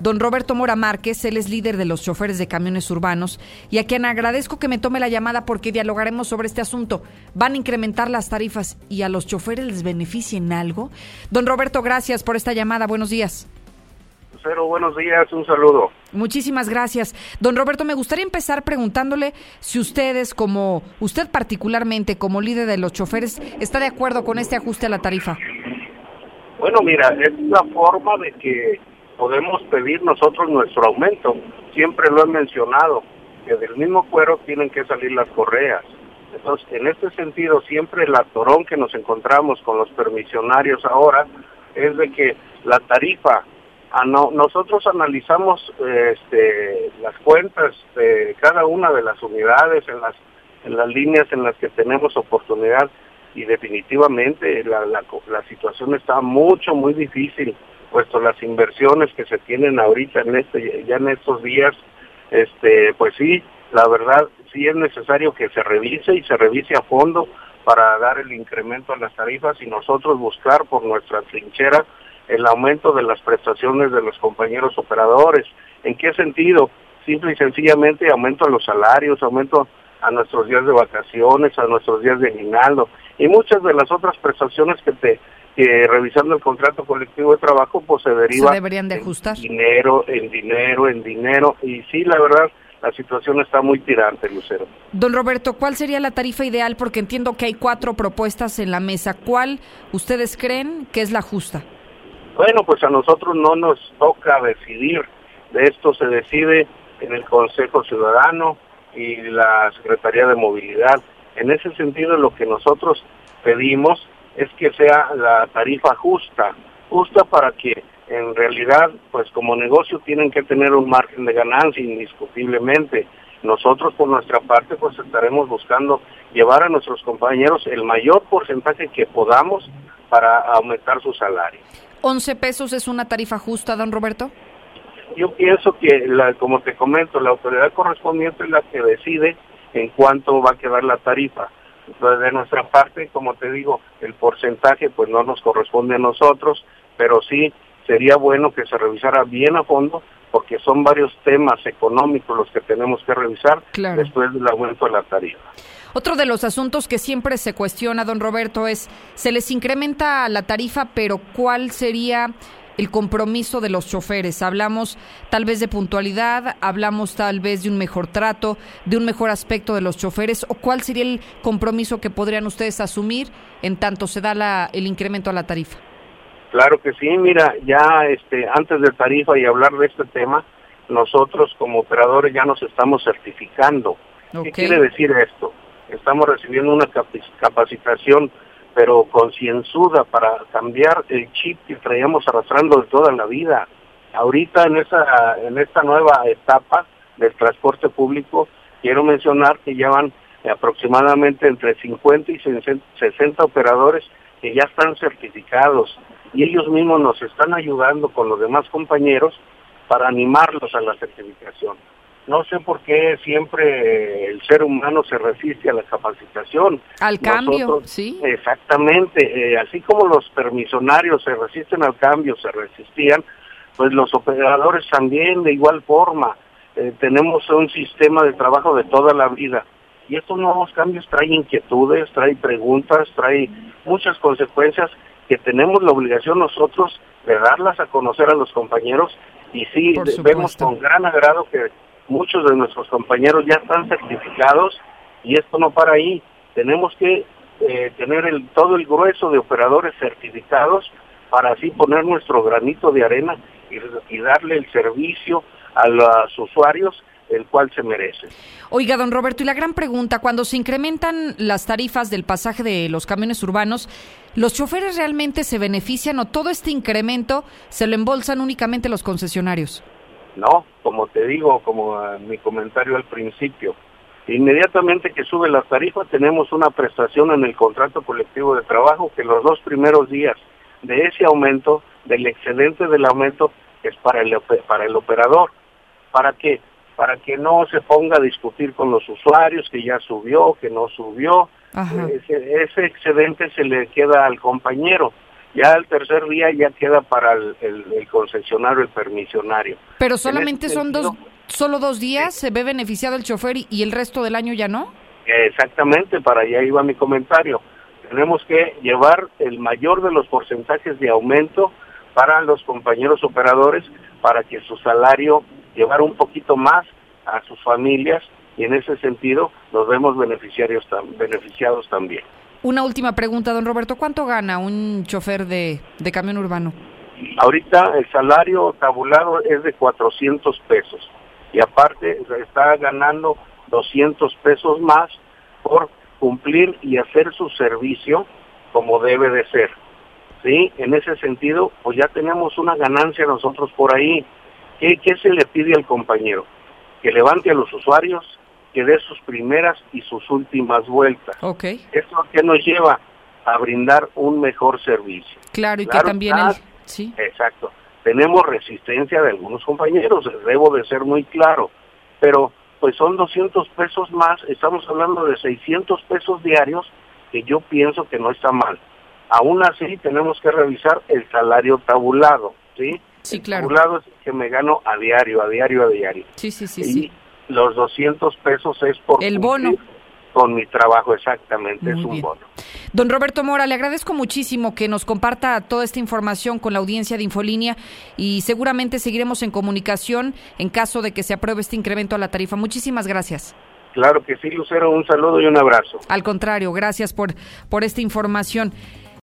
don Roberto Mora Márquez, él es líder de los choferes de camiones urbanos, y a quien agradezco que me tome la llamada porque dialogaremos sobre este asunto. ¿Van a incrementar las tarifas y a los choferes les beneficien algo? Don Roberto, gracias por esta llamada. Buenos días. Cero, buenos días, un saludo. Muchísimas gracias. Don Roberto, me gustaría empezar preguntándole si ustedes, como usted particularmente, como líder de los choferes, está de acuerdo con este ajuste a la tarifa. Bueno, mira, es la forma de que podemos pedir nosotros nuestro aumento. Siempre lo he mencionado, que del mismo cuero tienen que salir las correas. Entonces, en este sentido, siempre el atorón que nos encontramos con los permisionarios ahora es de que la tarifa, a no, nosotros analizamos este, las cuentas de cada una de las unidades en las, en las líneas en las que tenemos oportunidad y definitivamente la, la situación está mucho, muy difícil puesto las inversiones que se tienen ahorita en este ya en estos días este pues sí la verdad sí es necesario que se revise y se revise a fondo para dar el incremento a las tarifas y nosotros buscar por nuestra trinchera el aumento de las prestaciones de los compañeros operadores. ¿En qué sentido? Simple y sencillamente aumento a los salarios, aumento a nuestros días de vacaciones, a nuestros días de aguinaldo y muchas de las otras prestaciones que te que revisando el contrato colectivo de trabajo pues se deriva deberían de ajustar. en dinero, en dinero, en dinero y sí, la verdad la situación está muy tirante, Lucero. Don Roberto, ¿cuál sería la tarifa ideal? Porque entiendo que hay cuatro propuestas en la mesa. ¿Cuál ustedes creen que es la justa? Bueno, pues a nosotros no nos toca decidir. De esto se decide en el Consejo Ciudadano y la Secretaría de Movilidad. En ese sentido, lo que nosotros pedimos es que sea la tarifa justa, justa para que en realidad, pues como negocio tienen que tener un margen de ganancia indiscutiblemente. Nosotros por nuestra parte pues estaremos buscando llevar a nuestros compañeros el mayor porcentaje que podamos para aumentar su salario. ¿11 pesos es una tarifa justa, don Roberto? Yo pienso que, la, como te comento, la autoridad correspondiente es la que decide en cuánto va a quedar la tarifa. Entonces, de nuestra parte, como te digo, el porcentaje pues no nos corresponde a nosotros, pero sí sería bueno que se revisara bien a fondo porque son varios temas económicos los que tenemos que revisar después del aumento de la tarifa. Otro de los asuntos que siempre se cuestiona, don Roberto, es, se les incrementa la tarifa, pero ¿cuál sería el compromiso de los choferes? Hablamos tal vez de puntualidad, hablamos tal vez de un mejor trato, de un mejor aspecto de los choferes, o cuál sería el compromiso que podrían ustedes asumir en tanto se da la, el incremento a la tarifa. Claro que sí, mira, ya este, antes de tarifa y hablar de este tema, nosotros como operadores ya nos estamos certificando. ¿Qué quiere decir esto? Estamos recibiendo una capacitación, pero concienzuda para cambiar el chip que traíamos arrastrando de toda la vida. Ahorita en esa, en esta nueva etapa del transporte público, quiero mencionar que llevan aproximadamente entre 50 y 60 operadores que ya están certificados y ellos mismos nos están ayudando con los demás compañeros para animarlos a la certificación. No sé por qué siempre el ser humano se resiste a la capacitación. Al cambio, sí. Exactamente, eh, así como los permisionarios se resisten al cambio, se resistían, pues los operadores también de igual forma. Eh, tenemos un sistema de trabajo de toda la vida y estos nuevos cambios traen inquietudes, traen preguntas, traen muchas consecuencias que tenemos la obligación nosotros de darlas a conocer a los compañeros y sí vemos con gran agrado que muchos de nuestros compañeros ya están certificados y esto no para ahí. Tenemos que eh, tener el, todo el grueso de operadores certificados para así poner nuestro granito de arena y, y darle el servicio a los usuarios el cual se merece. Oiga, don Roberto, y la gran pregunta, cuando se incrementan las tarifas del pasaje de los camiones urbanos, ¿los choferes realmente se benefician o todo este incremento se lo embolsan únicamente los concesionarios? No, como te digo, como mi comentario al principio, inmediatamente que sube la tarifa tenemos una prestación en el contrato colectivo de trabajo que los dos primeros días de ese aumento, del excedente del aumento, es para el, para el operador. ¿Para qué? para que no se ponga a discutir con los usuarios que ya subió, que no subió. Ese, ese, excedente se le queda al compañero. Ya el tercer día ya queda para el, concesionario, el permisionario. Pero solamente son dos, solo dos días, se ve beneficiado el chofer y, el resto del año ya no. Exactamente, para allá iba mi comentario. Tenemos que llevar el mayor de los porcentajes de aumento para los compañeros operadores para que su salario llevar un poquito más a sus familias y en ese sentido nos vemos beneficiarios beneficiados también. Una última pregunta, don Roberto. ¿Cuánto gana un chofer de, de camión urbano? Ahorita el salario tabulado es de 400 pesos y aparte está ganando 200 pesos más por cumplir y hacer su servicio como debe de ser. ¿Sí? En ese sentido, pues ya tenemos una ganancia nosotros por ahí. ¿Qué, qué se le pide al compañero? Que levante a los usuarios, que dé sus primeras y sus últimas vueltas. Okay. Eso que nos lleva a brindar un mejor servicio. Claro, y que también Sí. Exacto. Tenemos resistencia de algunos compañeros, debo de ser muy claro, pero pues son 200 pesos más, estamos hablando de 600 pesos diarios, que yo pienso que no está mal. Aún así, tenemos que revisar el salario tabulado, ¿sí? Sí, claro. El tabulado es el que me gano a diario, a diario, a diario. Sí, sí, sí, sí los 200 pesos es por el bono con mi trabajo exactamente, es un bono. Don Roberto Mora, le agradezco muchísimo que nos comparta toda esta información con la audiencia de Infolínea y seguramente seguiremos en comunicación en caso de que se apruebe este incremento a la tarifa. Muchísimas gracias. Claro que sí, Lucero, un saludo y un abrazo. Al contrario, gracias por, por esta información.